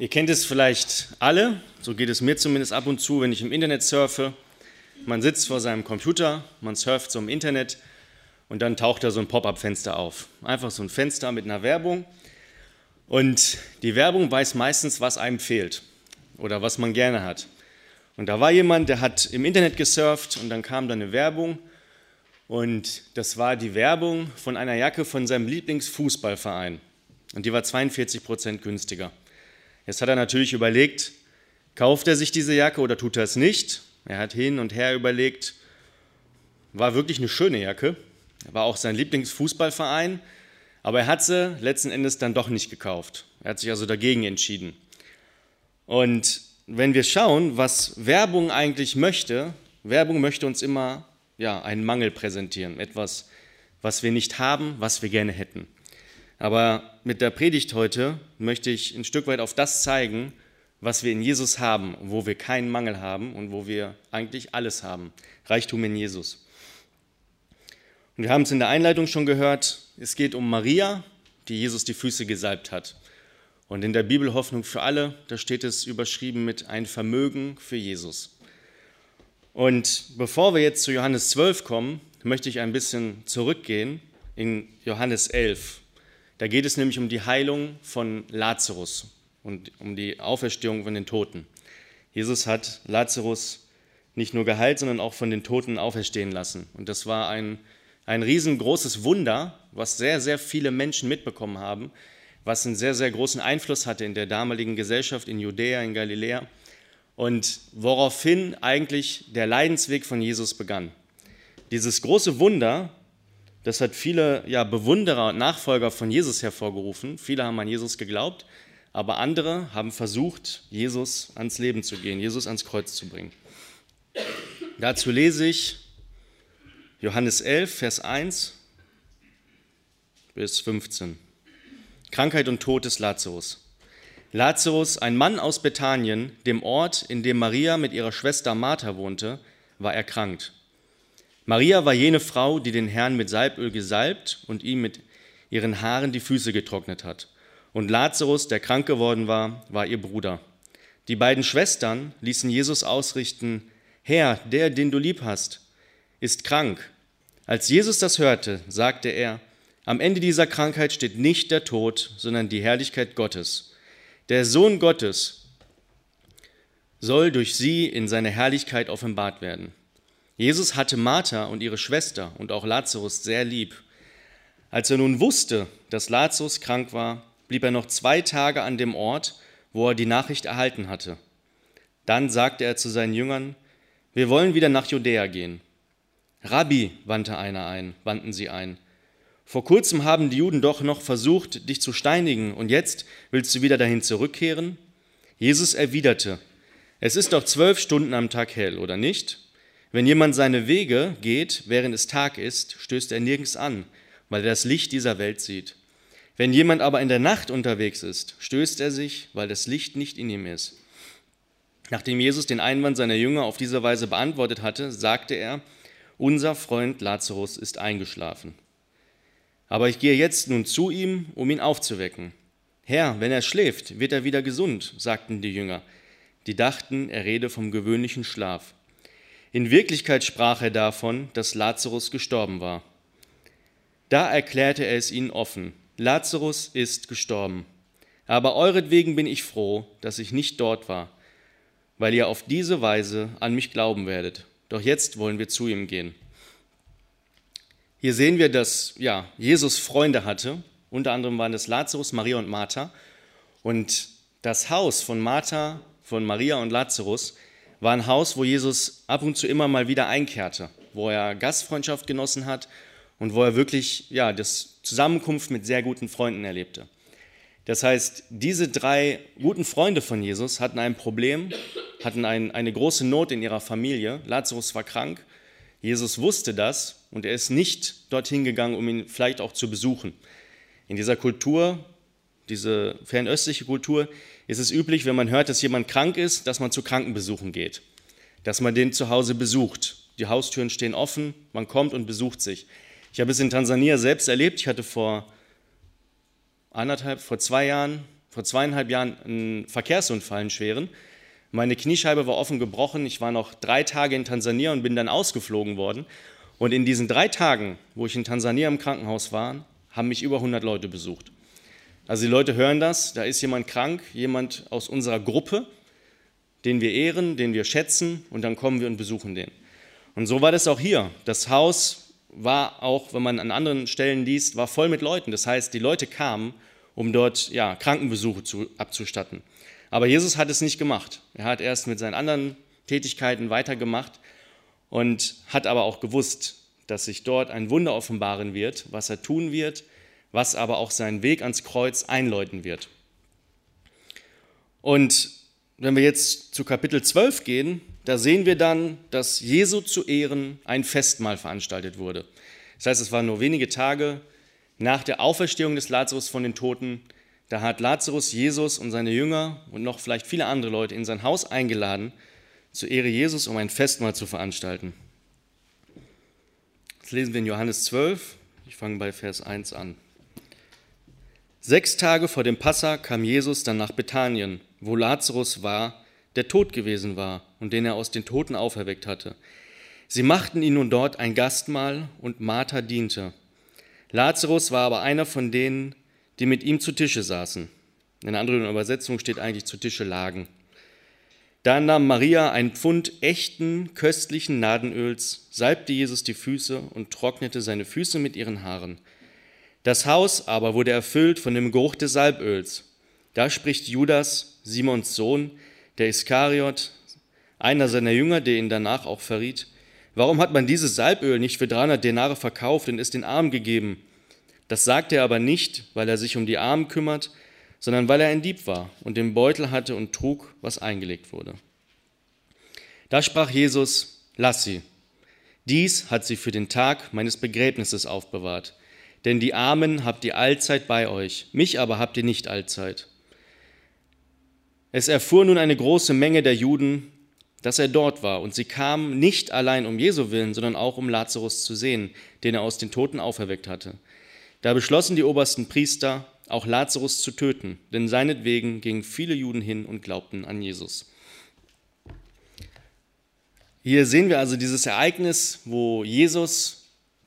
Ihr kennt es vielleicht alle, so geht es mir zumindest ab und zu, wenn ich im Internet surfe. Man sitzt vor seinem Computer, man surft so im Internet und dann taucht da so ein Pop-up-Fenster auf. Einfach so ein Fenster mit einer Werbung. Und die Werbung weiß meistens, was einem fehlt oder was man gerne hat. Und da war jemand, der hat im Internet gesurft und dann kam da eine Werbung und das war die Werbung von einer Jacke von seinem Lieblingsfußballverein. Und die war 42 Prozent günstiger. Jetzt hat er natürlich überlegt, kauft er sich diese Jacke oder tut er es nicht? Er hat hin und her überlegt, war wirklich eine schöne Jacke, war auch sein Lieblingsfußballverein, aber er hat sie letzten Endes dann doch nicht gekauft. Er hat sich also dagegen entschieden. Und wenn wir schauen, was Werbung eigentlich möchte, Werbung möchte uns immer ja, einen Mangel präsentieren, etwas, was wir nicht haben, was wir gerne hätten. Aber mit der Predigt heute möchte ich ein Stück weit auf das zeigen, was wir in Jesus haben, wo wir keinen Mangel haben und wo wir eigentlich alles haben. Reichtum in Jesus. Und wir haben es in der Einleitung schon gehört, es geht um Maria, die Jesus die Füße gesalbt hat. Und in der Bibel Hoffnung für alle, da steht es überschrieben mit ein Vermögen für Jesus. Und bevor wir jetzt zu Johannes 12 kommen, möchte ich ein bisschen zurückgehen in Johannes 11. Da geht es nämlich um die Heilung von Lazarus und um die Auferstehung von den Toten. Jesus hat Lazarus nicht nur geheilt, sondern auch von den Toten auferstehen lassen. Und das war ein, ein riesengroßes Wunder, was sehr, sehr viele Menschen mitbekommen haben, was einen sehr, sehr großen Einfluss hatte in der damaligen Gesellschaft in Judäa, in Galiläa und woraufhin eigentlich der Leidensweg von Jesus begann. Dieses große Wunder das hat viele ja, Bewunderer und Nachfolger von Jesus hervorgerufen. Viele haben an Jesus geglaubt, aber andere haben versucht, Jesus ans Leben zu gehen, Jesus ans Kreuz zu bringen. Dazu lese ich Johannes 11, Vers 1 bis 15. Krankheit und Tod des Lazarus. Lazarus, ein Mann aus Bethanien, dem Ort, in dem Maria mit ihrer Schwester Martha wohnte, war erkrankt. Maria war jene Frau, die den Herrn mit Salböl gesalbt und ihm mit ihren Haaren die Füße getrocknet hat. Und Lazarus, der krank geworden war, war ihr Bruder. Die beiden Schwestern ließen Jesus ausrichten, Herr, der, den du lieb hast, ist krank. Als Jesus das hörte, sagte er, am Ende dieser Krankheit steht nicht der Tod, sondern die Herrlichkeit Gottes. Der Sohn Gottes soll durch sie in seine Herrlichkeit offenbart werden. Jesus hatte Martha und ihre Schwester und auch Lazarus sehr lieb. Als er nun wusste, dass Lazarus krank war, blieb er noch zwei Tage an dem Ort, wo er die Nachricht erhalten hatte. Dann sagte er zu seinen Jüngern, wir wollen wieder nach Judäa gehen. Rabbi, wandte einer ein, wandten sie ein. Vor kurzem haben die Juden doch noch versucht, dich zu steinigen, und jetzt willst du wieder dahin zurückkehren? Jesus erwiderte, es ist doch zwölf Stunden am Tag hell, oder nicht? Wenn jemand seine Wege geht, während es Tag ist, stößt er nirgends an, weil er das Licht dieser Welt sieht. Wenn jemand aber in der Nacht unterwegs ist, stößt er sich, weil das Licht nicht in ihm ist. Nachdem Jesus den Einwand seiner Jünger auf diese Weise beantwortet hatte, sagte er, unser Freund Lazarus ist eingeschlafen. Aber ich gehe jetzt nun zu ihm, um ihn aufzuwecken. Herr, wenn er schläft, wird er wieder gesund, sagten die Jünger. Die dachten, er rede vom gewöhnlichen Schlaf. In Wirklichkeit sprach er davon, dass Lazarus gestorben war. Da erklärte er es ihnen offen, Lazarus ist gestorben. Aber euretwegen bin ich froh, dass ich nicht dort war, weil ihr auf diese Weise an mich glauben werdet. Doch jetzt wollen wir zu ihm gehen. Hier sehen wir, dass ja, Jesus Freunde hatte. Unter anderem waren das Lazarus, Maria und Martha. Und das Haus von Martha, von Maria und Lazarus war ein Haus, wo Jesus ab und zu immer mal wieder einkehrte, wo er Gastfreundschaft genossen hat und wo er wirklich ja, das Zusammenkunft mit sehr guten Freunden erlebte. Das heißt, diese drei guten Freunde von Jesus hatten ein Problem, hatten ein, eine große Not in ihrer Familie. Lazarus war krank. Jesus wusste das und er ist nicht dorthin gegangen, um ihn vielleicht auch zu besuchen. In dieser Kultur, diese fernöstliche Kultur, ist es üblich, wenn man hört, dass jemand krank ist, dass man zu Krankenbesuchen geht, dass man den zu Hause besucht. Die Haustüren stehen offen, man kommt und besucht sich. Ich habe es in Tansania selbst erlebt. Ich hatte vor anderthalb, vor zwei Jahren, vor zweieinhalb Jahren einen Verkehrsunfall, einen schweren. Meine Kniescheibe war offen gebrochen. Ich war noch drei Tage in Tansania und bin dann ausgeflogen worden. Und in diesen drei Tagen, wo ich in Tansania im Krankenhaus war, haben mich über 100 Leute besucht. Also die Leute hören das, da ist jemand krank, jemand aus unserer Gruppe, den wir ehren, den wir schätzen und dann kommen wir und besuchen den. Und so war das auch hier. Das Haus war auch, wenn man an anderen Stellen liest, war voll mit Leuten. Das heißt, die Leute kamen, um dort ja, Krankenbesuche zu, abzustatten. Aber Jesus hat es nicht gemacht. Er hat erst mit seinen anderen Tätigkeiten weitergemacht und hat aber auch gewusst, dass sich dort ein Wunder offenbaren wird, was er tun wird, was aber auch seinen Weg ans Kreuz einläuten wird. Und wenn wir jetzt zu Kapitel 12 gehen, da sehen wir dann, dass Jesu zu Ehren ein Festmahl veranstaltet wurde. Das heißt, es waren nur wenige Tage nach der Auferstehung des Lazarus von den Toten. Da hat Lazarus Jesus und seine Jünger und noch vielleicht viele andere Leute in sein Haus eingeladen, zur Ehre Jesus, um ein Festmahl zu veranstalten. Das lesen wir in Johannes 12. Ich fange bei Vers 1 an. Sechs Tage vor dem Passa kam Jesus dann nach Bethanien, wo Lazarus war, der tot gewesen war und den er aus den Toten auferweckt hatte. Sie machten ihn nun dort ein Gastmahl und Martha diente. Lazarus war aber einer von denen, die mit ihm zu Tische saßen. In einer anderen Übersetzung steht eigentlich zu Tische lagen. Da nahm Maria ein Pfund echten, köstlichen Nadenöls, salbte Jesus die Füße und trocknete seine Füße mit ihren Haaren. Das Haus aber wurde erfüllt von dem Geruch des Salböls. Da spricht Judas, Simons Sohn, der Iskariot, einer seiner Jünger, der ihn danach auch verriet, warum hat man dieses Salböl nicht für 300 Denare verkauft und es den Armen gegeben? Das sagt er aber nicht, weil er sich um die Armen kümmert, sondern weil er ein Dieb war und den Beutel hatte und trug, was eingelegt wurde. Da sprach Jesus, lass sie. Dies hat sie für den Tag meines Begräbnisses aufbewahrt. Denn die Armen habt ihr allzeit bei euch, mich aber habt ihr nicht allzeit. Es erfuhr nun eine große Menge der Juden, dass er dort war, und sie kamen nicht allein um Jesu willen, sondern auch um Lazarus zu sehen, den er aus den Toten auferweckt hatte. Da beschlossen die obersten Priester, auch Lazarus zu töten, denn seinetwegen gingen viele Juden hin und glaubten an Jesus. Hier sehen wir also dieses Ereignis, wo Jesus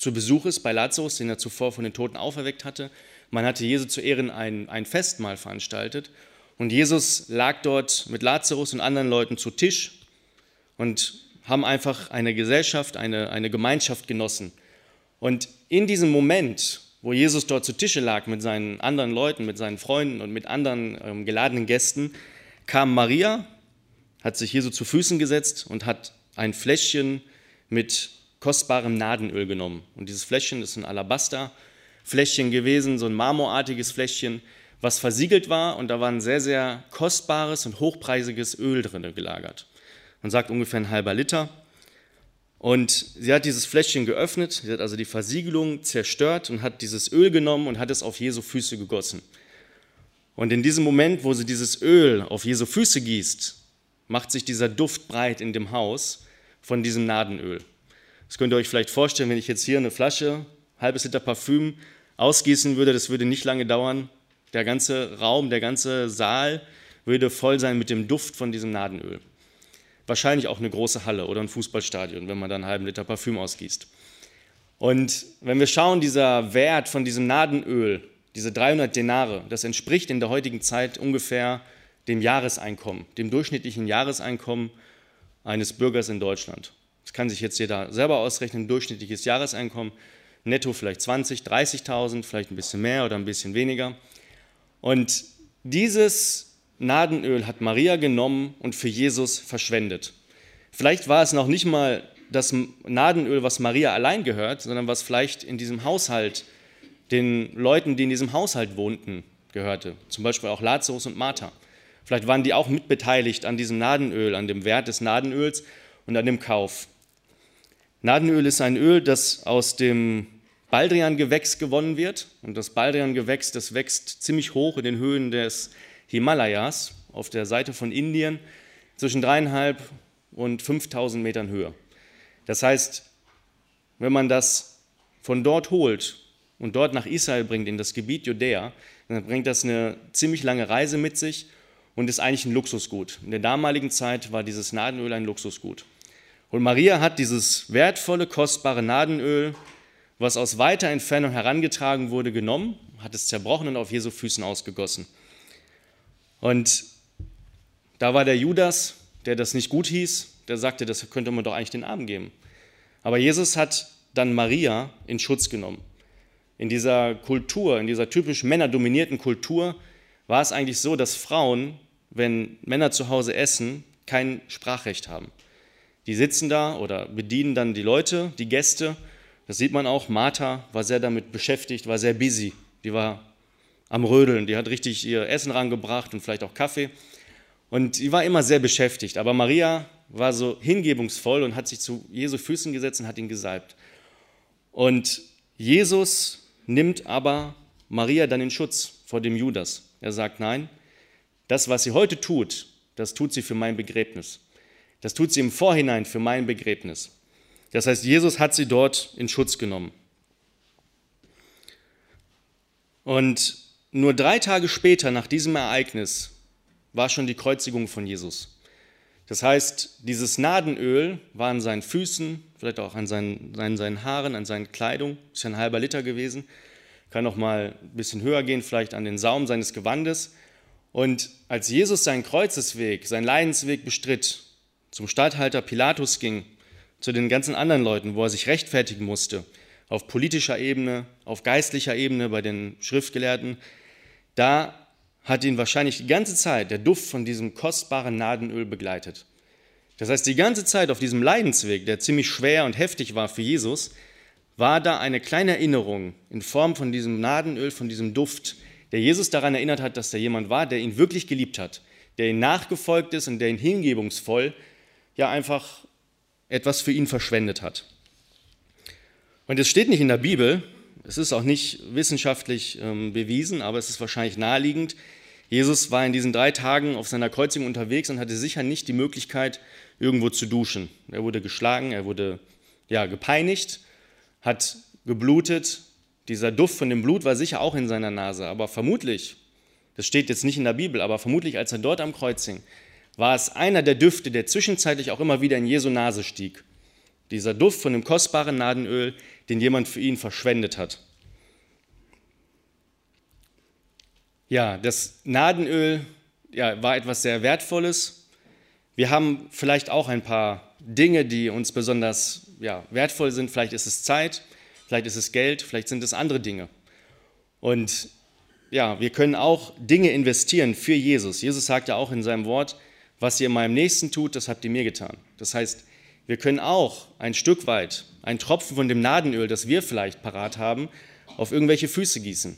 zu Besuch ist bei Lazarus, den er zuvor von den Toten auferweckt hatte. Man hatte Jesus zu Ehren ein, ein Festmahl veranstaltet und Jesus lag dort mit Lazarus und anderen Leuten zu Tisch und haben einfach eine Gesellschaft, eine, eine Gemeinschaft genossen. Und in diesem Moment, wo Jesus dort zu Tische lag mit seinen anderen Leuten, mit seinen Freunden und mit anderen ähm, geladenen Gästen, kam Maria, hat sich Jesu zu Füßen gesetzt und hat ein Fläschchen mit kostbarem Nadenöl genommen. Und dieses Fläschchen ist ein Alabasterfläschchen gewesen, so ein marmorartiges Fläschchen, was versiegelt war und da war ein sehr, sehr kostbares und hochpreisiges Öl drin gelagert. Man sagt ungefähr ein halber Liter. Und sie hat dieses Fläschchen geöffnet, sie hat also die Versiegelung zerstört und hat dieses Öl genommen und hat es auf Jesu Füße gegossen. Und in diesem Moment, wo sie dieses Öl auf Jesu Füße gießt, macht sich dieser Duft breit in dem Haus von diesem Nadenöl. Das könnt ihr euch vielleicht vorstellen, wenn ich jetzt hier eine Flasche, halbes Liter Parfüm ausgießen würde, das würde nicht lange dauern. Der ganze Raum, der ganze Saal würde voll sein mit dem Duft von diesem Nadenöl wahrscheinlich auch eine große Halle oder ein Fußballstadion, wenn man da einen halben Liter Parfüm ausgießt. Und wenn wir schauen, dieser Wert von diesem Nadenöl, diese 300 Denare, das entspricht in der heutigen Zeit ungefähr dem Jahreseinkommen, dem durchschnittlichen Jahreseinkommen eines Bürgers in Deutschland. Das kann sich jetzt jeder selber ausrechnen, durchschnittliches Jahreseinkommen, netto vielleicht 20, 30.000, vielleicht ein bisschen mehr oder ein bisschen weniger. Und dieses Nadenöl hat Maria genommen und für Jesus verschwendet. Vielleicht war es noch nicht mal das Nadenöl, was Maria allein gehört, sondern was vielleicht in diesem Haushalt den Leuten, die in diesem Haushalt wohnten, gehörte. Zum Beispiel auch Lazarus und Martha. Vielleicht waren die auch mitbeteiligt an diesem Nadenöl, an dem Wert des Nadenöls und an dem Kauf. Nadenöl ist ein Öl, das aus dem Baldrian-Gewächs gewonnen wird. Und das Baldrian-Gewächs, das wächst ziemlich hoch in den Höhen des Himalayas auf der Seite von Indien zwischen dreieinhalb und 5000 Metern Höhe. Das heißt, wenn man das von dort holt und dort nach Israel bringt, in das Gebiet Judäa, dann bringt das eine ziemlich lange Reise mit sich und ist eigentlich ein Luxusgut. In der damaligen Zeit war dieses Nadenöl ein Luxusgut. Und Maria hat dieses wertvolle, kostbare Nadenöl, was aus weiter Entfernung herangetragen wurde, genommen, hat es zerbrochen und auf Jesu Füßen ausgegossen. Und da war der Judas, der das nicht gut hieß, der sagte, das könnte man doch eigentlich den Armen geben. Aber Jesus hat dann Maria in Schutz genommen. In dieser Kultur, in dieser typisch männerdominierten Kultur, war es eigentlich so, dass Frauen, wenn Männer zu Hause essen, kein Sprachrecht haben. Die sitzen da oder bedienen dann die Leute, die Gäste. Das sieht man auch. Martha war sehr damit beschäftigt, war sehr busy. Die war am Rödeln. Die hat richtig ihr Essen rangebracht und vielleicht auch Kaffee. Und sie war immer sehr beschäftigt. Aber Maria war so hingebungsvoll und hat sich zu Jesu Füßen gesetzt und hat ihn gesalbt. Und Jesus nimmt aber Maria dann in Schutz vor dem Judas. Er sagt, nein, das, was sie heute tut, das tut sie für mein Begräbnis. Das tut sie im Vorhinein für mein Begräbnis. Das heißt, Jesus hat sie dort in Schutz genommen. Und nur drei Tage später nach diesem Ereignis war schon die Kreuzigung von Jesus. Das heißt, dieses Nadenöl war an seinen Füßen, vielleicht auch an seinen, seinen, seinen Haaren, an seinen Kleidung, ist ja ein halber Liter gewesen, kann noch mal ein bisschen höher gehen, vielleicht an den Saum seines Gewandes. Und als Jesus seinen Kreuzesweg, seinen Leidensweg bestritt, zum Statthalter Pilatus ging, zu den ganzen anderen Leuten, wo er sich rechtfertigen musste, auf politischer Ebene, auf geistlicher Ebene bei den Schriftgelehrten, da hat ihn wahrscheinlich die ganze Zeit der Duft von diesem kostbaren Nadenöl begleitet. Das heißt, die ganze Zeit auf diesem Leidensweg, der ziemlich schwer und heftig war für Jesus, war da eine kleine Erinnerung in Form von diesem Nadenöl, von diesem Duft, der Jesus daran erinnert hat, dass da jemand war, der ihn wirklich geliebt hat, der ihn nachgefolgt ist und der ihn hingebungsvoll ja einfach etwas für ihn verschwendet hat. Und es steht nicht in der Bibel, es ist auch nicht wissenschaftlich ähm, bewiesen, aber es ist wahrscheinlich naheliegend. Jesus war in diesen drei Tagen auf seiner Kreuzigung unterwegs und hatte sicher nicht die Möglichkeit, irgendwo zu duschen. Er wurde geschlagen, er wurde ja, gepeinigt, hat geblutet. Dieser Duft von dem Blut war sicher auch in seiner Nase, aber vermutlich, das steht jetzt nicht in der Bibel, aber vermutlich, als er dort am Kreuz hing, war es einer der Düfte, der zwischenzeitlich auch immer wieder in Jesu Nase stieg. Dieser Duft von dem kostbaren Nadenöl, den jemand für ihn verschwendet hat. Ja, das Nadenöl ja, war etwas sehr Wertvolles. Wir haben vielleicht auch ein paar Dinge, die uns besonders ja, wertvoll sind. Vielleicht ist es Zeit, vielleicht ist es Geld, vielleicht sind es andere Dinge. Und ja, wir können auch Dinge investieren für Jesus. Jesus sagt ja auch in seinem Wort, was ihr meinem Nächsten tut, das habt ihr mir getan. Das heißt, wir können auch ein Stück weit, einen Tropfen von dem Nadenöl, das wir vielleicht parat haben, auf irgendwelche Füße gießen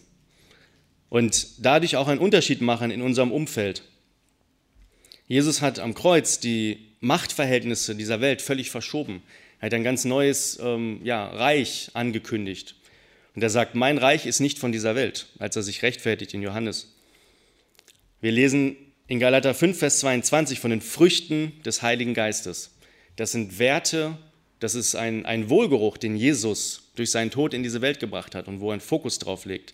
und dadurch auch einen Unterschied machen in unserem Umfeld. Jesus hat am Kreuz die Machtverhältnisse dieser Welt völlig verschoben. Er hat ein ganz neues ähm, ja, Reich angekündigt. Und er sagt, mein Reich ist nicht von dieser Welt, als er sich rechtfertigt in Johannes. Wir lesen in Galater 5, Vers 22 von den Früchten des Heiligen Geistes. Das sind Werte, das ist ein, ein Wohlgeruch, den Jesus durch seinen Tod in diese Welt gebracht hat und wo er einen Fokus drauf legt.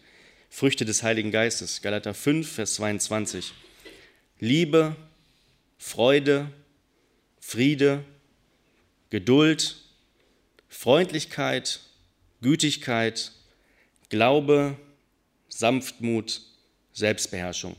Früchte des Heiligen Geistes. Galater 5, Vers 22. Liebe, Freude, Friede, Geduld, Freundlichkeit, Gütigkeit, Glaube, Sanftmut, Selbstbeherrschung.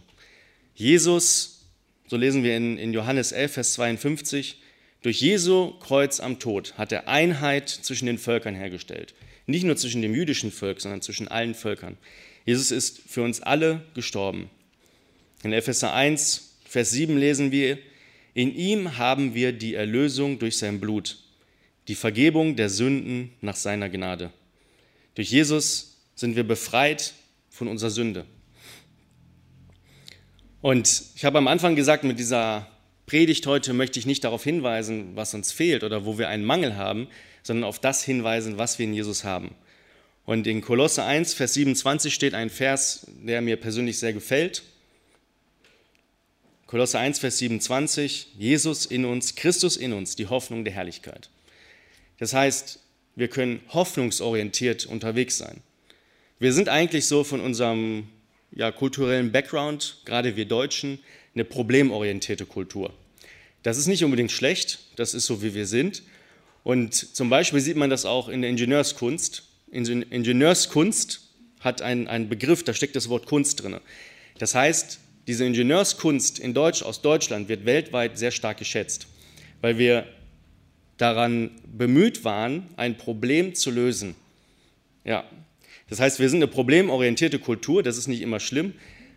Jesus, so lesen wir in, in Johannes 11, Vers 52, durch Jesu Kreuz am Tod hat er Einheit zwischen den Völkern hergestellt. Nicht nur zwischen dem jüdischen Volk, sondern zwischen allen Völkern. Jesus ist für uns alle gestorben. In Epheser 1, Vers 7 lesen wir, in ihm haben wir die Erlösung durch sein Blut, die Vergebung der Sünden nach seiner Gnade. Durch Jesus sind wir befreit von unserer Sünde. Und ich habe am Anfang gesagt, mit dieser Predigt heute möchte ich nicht darauf hinweisen, was uns fehlt oder wo wir einen Mangel haben, sondern auf das hinweisen, was wir in Jesus haben. Und in Kolosse 1, Vers 27 steht ein Vers, der mir persönlich sehr gefällt. Kolosse 1, Vers 27, Jesus in uns, Christus in uns, die Hoffnung der Herrlichkeit. Das heißt, wir können hoffnungsorientiert unterwegs sein. Wir sind eigentlich so von unserem ja, kulturellen Background, gerade wir Deutschen, eine problemorientierte Kultur. Das ist nicht unbedingt schlecht, das ist so, wie wir sind. Und zum Beispiel sieht man das auch in der Ingenieurskunst. Ingenieurskunst hat einen, einen Begriff, da steckt das Wort Kunst drin. Das heißt, diese Ingenieurskunst in Deutsch, aus Deutschland wird weltweit sehr stark geschätzt, weil wir daran bemüht waren, ein Problem zu lösen. Ja, das heißt, wir sind eine problemorientierte Kultur, das ist nicht immer schlimm,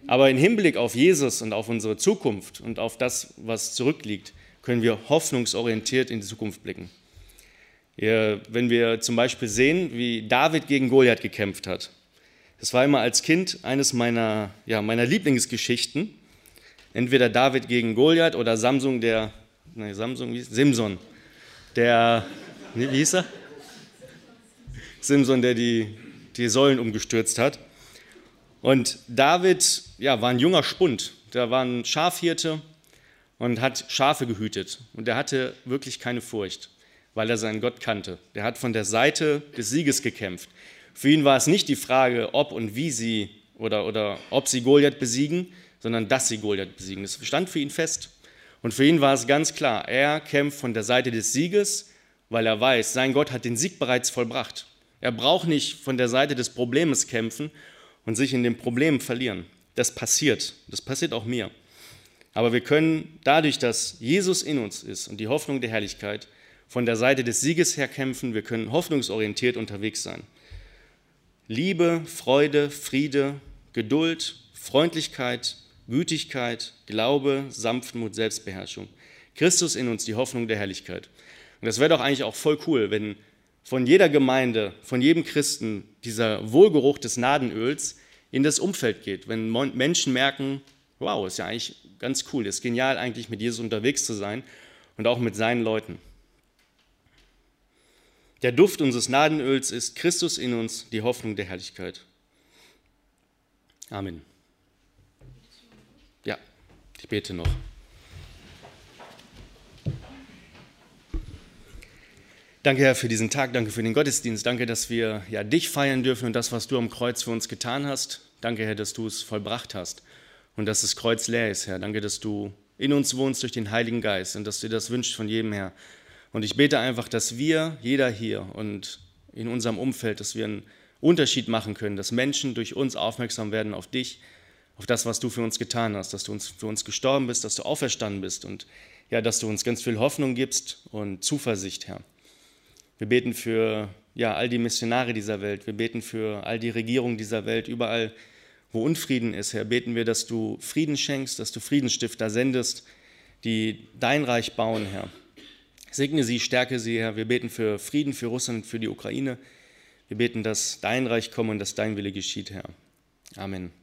aber im Hinblick auf Jesus und auf unsere Zukunft und auf das, was zurückliegt, können wir hoffnungsorientiert in die Zukunft blicken. Wenn wir zum Beispiel sehen, wie David gegen Goliath gekämpft hat, das war immer als Kind eines meiner, ja, meiner Lieblingsgeschichten. Entweder David gegen Goliath oder Samsung, der, nee, Samsung, Simson, der, wie hieß er? Simson, der die, die Säulen umgestürzt hat. Und David ja, war ein junger Spund, der war ein Schafhirte und hat Schafe gehütet. Und er hatte wirklich keine Furcht, weil er seinen Gott kannte. Der hat von der Seite des Sieges gekämpft. Für ihn war es nicht die Frage, ob und wie sie oder, oder ob sie Goliath besiegen, sondern dass sie Goliath besiegen. Das stand für ihn fest. Und für ihn war es ganz klar, er kämpft von der Seite des Sieges, weil er weiß, sein Gott hat den Sieg bereits vollbracht. Er braucht nicht von der Seite des Problems kämpfen und sich in dem Problem verlieren. Das passiert. Das passiert auch mir. Aber wir können dadurch, dass Jesus in uns ist und die Hoffnung der Herrlichkeit, von der Seite des Sieges her kämpfen. Wir können hoffnungsorientiert unterwegs sein. Liebe, Freude, Friede, Geduld, Freundlichkeit, Gütigkeit, Glaube, Sanftmut, Selbstbeherrschung. Christus in uns, die Hoffnung der Herrlichkeit. Und das wäre doch eigentlich auch voll cool, wenn von jeder Gemeinde, von jedem Christen dieser Wohlgeruch des Nadenöls in das Umfeld geht. Wenn Menschen merken, wow, ist ja eigentlich ganz cool, ist genial eigentlich mit Jesus unterwegs zu sein und auch mit seinen Leuten. Der Duft unseres Nadenöls ist Christus in uns, die Hoffnung der Herrlichkeit. Amen. Ja, ich bete noch. Danke, Herr, für diesen Tag, danke für den Gottesdienst, danke, dass wir ja, dich feiern dürfen und das, was du am Kreuz für uns getan hast. Danke, Herr, dass du es vollbracht hast und dass das Kreuz leer ist, Herr. Danke, dass du in uns wohnst durch den Heiligen Geist und dass du das wünschst von jedem, Herr. Und ich bete einfach, dass wir, jeder hier und in unserem Umfeld, dass wir einen Unterschied machen können, dass Menschen durch uns aufmerksam werden auf dich, auf das, was du für uns getan hast, dass du uns, für uns gestorben bist, dass du auferstanden bist und ja, dass du uns ganz viel Hoffnung gibst und Zuversicht, Herr. Wir beten für ja, all die Missionare dieser Welt, wir beten für all die Regierungen dieser Welt, überall, wo Unfrieden ist, Herr, beten wir, dass du Frieden schenkst, dass du Friedensstifter sendest, die dein Reich bauen, Herr. Segne sie, stärke sie, Herr. Wir beten für Frieden für Russland, für die Ukraine. Wir beten, dass dein Reich komme und dass dein Wille geschieht, Herr. Amen.